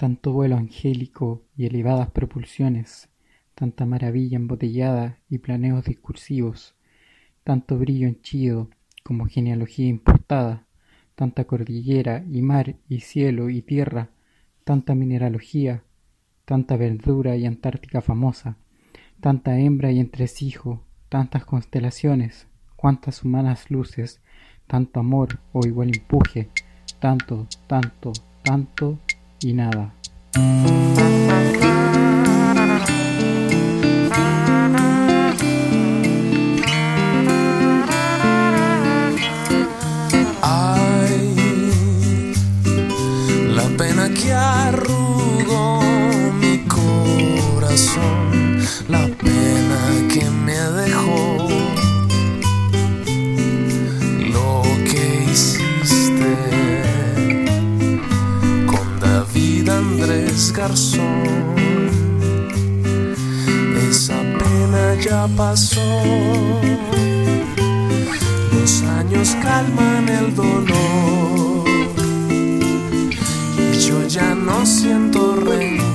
tanto vuelo angélico y elevadas propulsiones, tanta maravilla embotellada y planeos discursivos, tanto brillo henchido como genealogía importada, tanta cordillera y mar y cielo y tierra, tanta mineralogía, tanta verdura y Antártica famosa, tanta hembra y entresijo, tantas constelaciones, cuántas humanas luces, tanto amor o igual empuje, tanto, tanto, tanto y nada. Garzón, esa pena ya pasó. Los años calman el dolor y yo ya no siento rencor.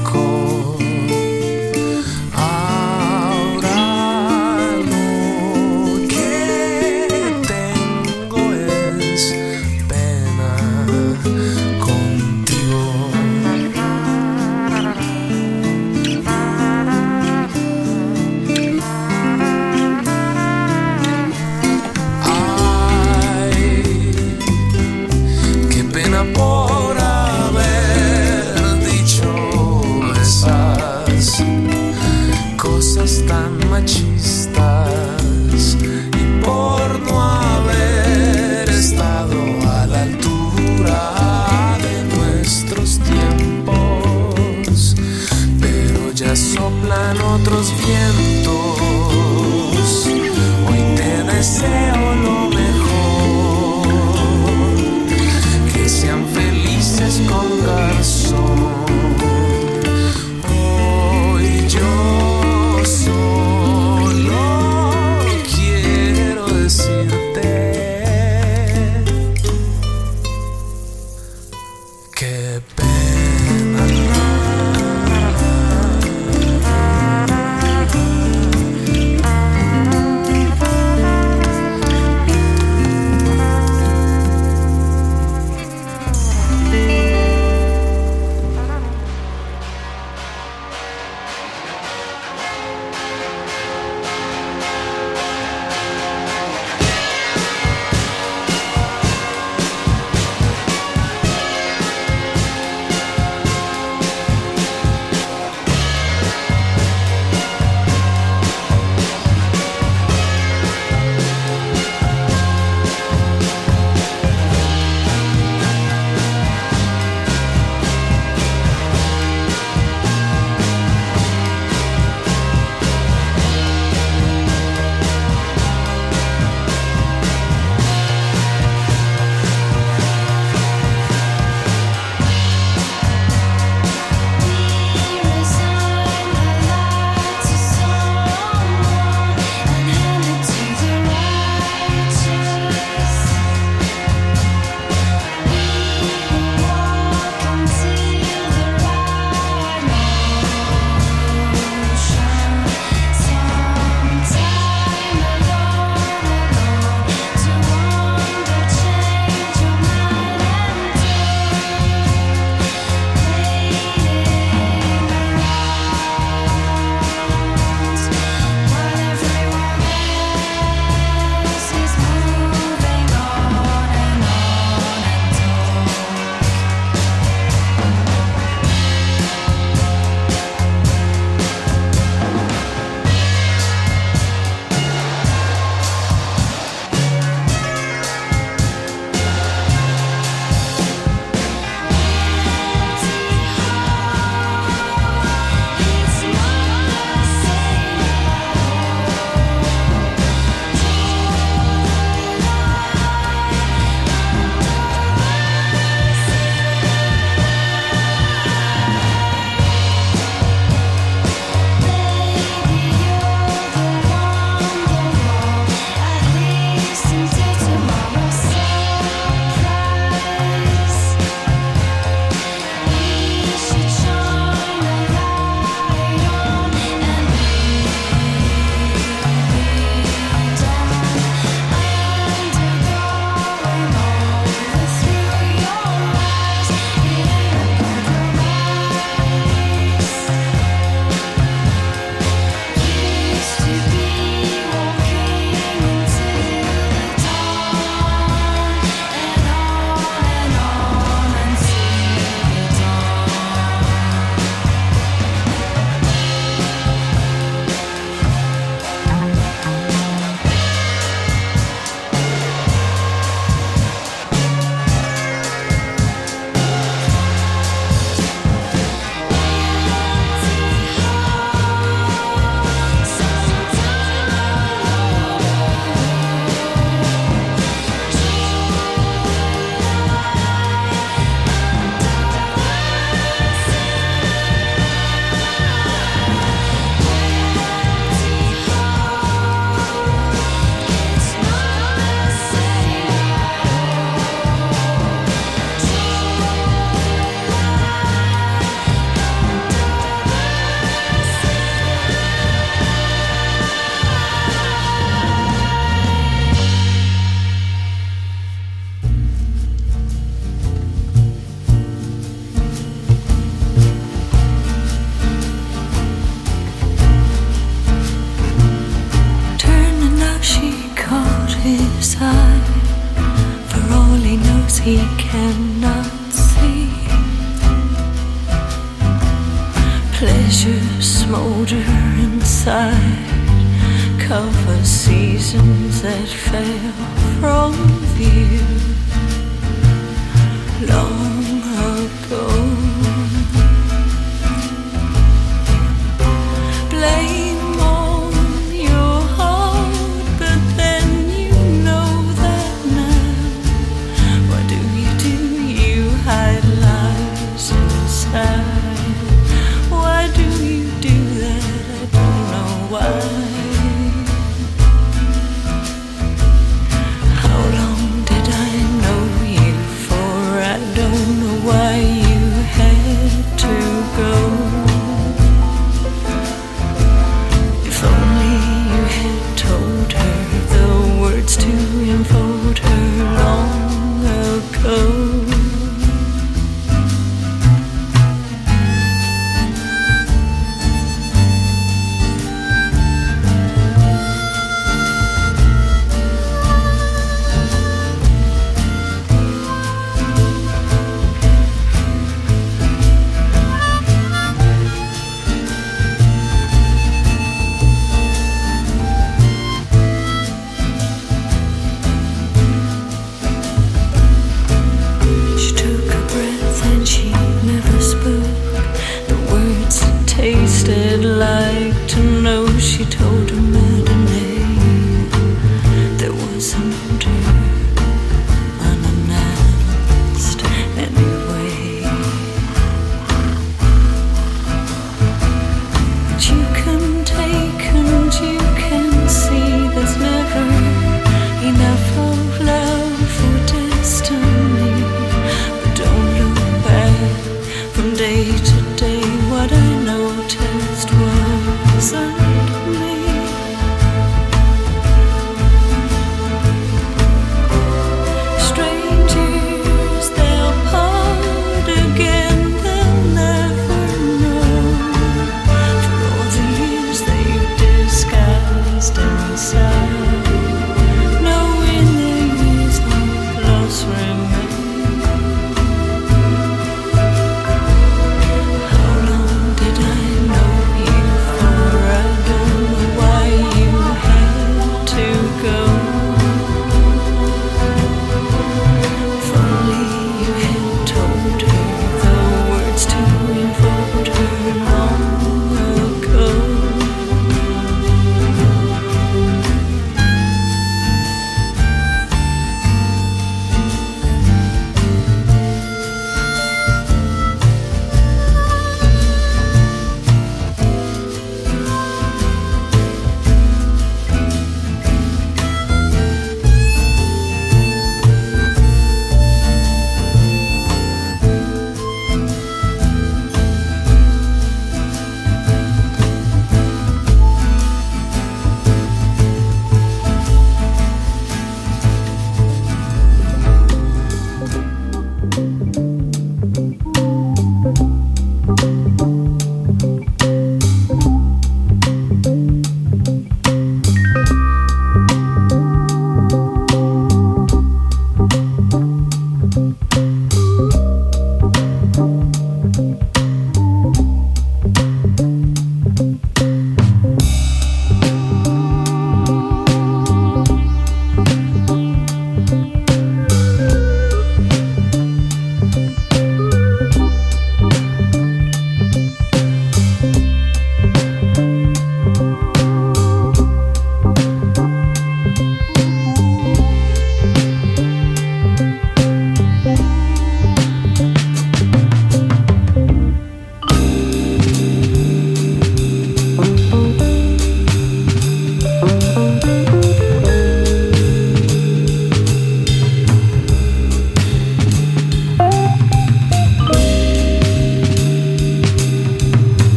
Soplan otros vientos. Hoy te deseo pleasures smolder inside, cover seasons that fail from view. Long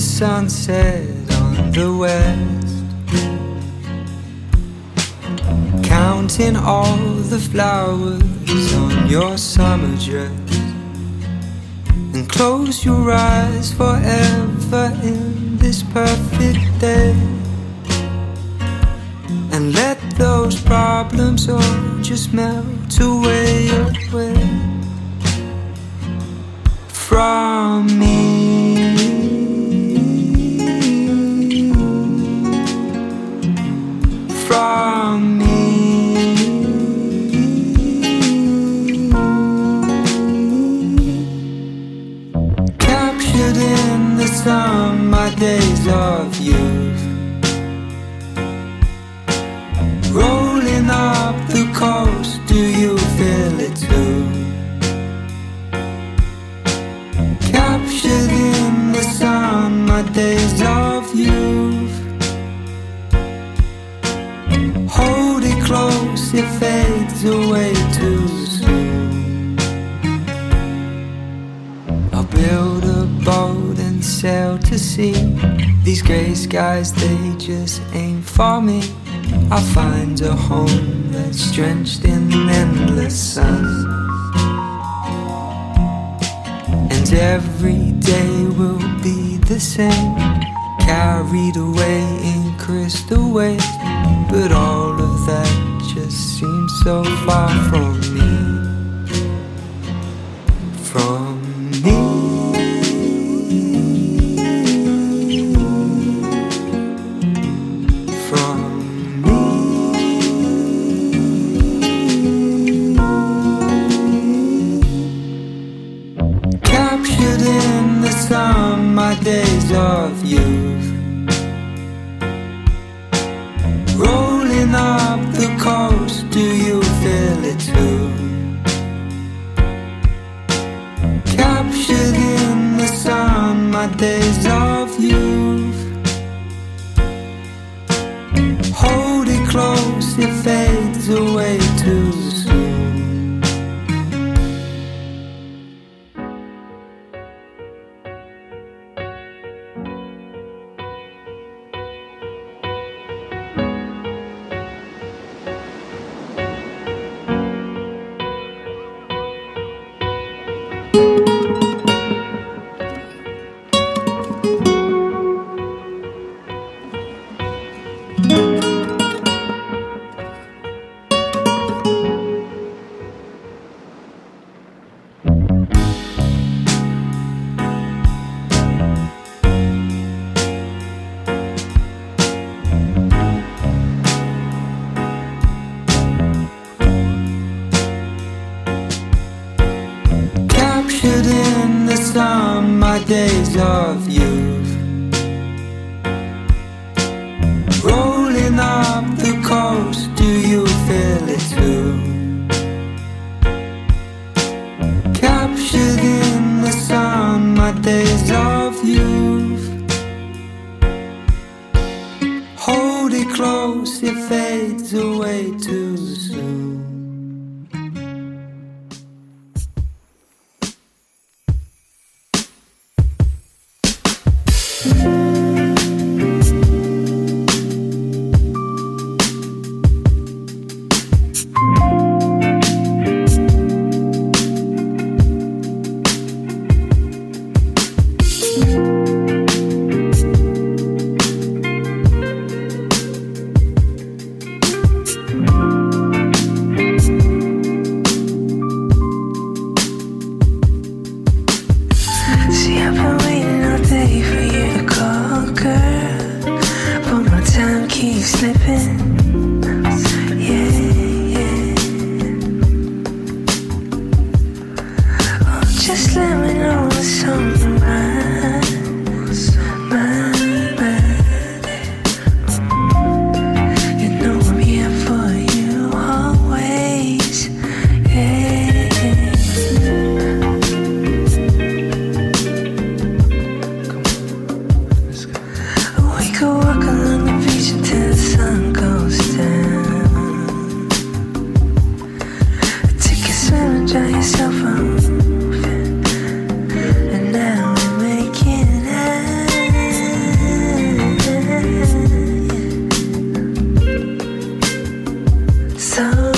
the sunset on the west. Counting all the flowers on your summer dress. And close your eyes forever in this perfect day. And let those problems all just melt away, away from me. From me. Captured in the sun, my days of youth. Rolling up the coast, do you feel it too? Captured in the sun, my days of it fades away too soon. I'll build a boat and sail to sea. These gray skies, they just ain't for me. I'll find a home that's drenched in endless sun. And every day will be the same. Carried away in crystal waves. But all of that seems so far from me. My days of Captured in the sun, my days of youth. Rolling up the coast, do you feel it too? Captured in the sun, my days of youth. Hold it close, it fades away too soon. So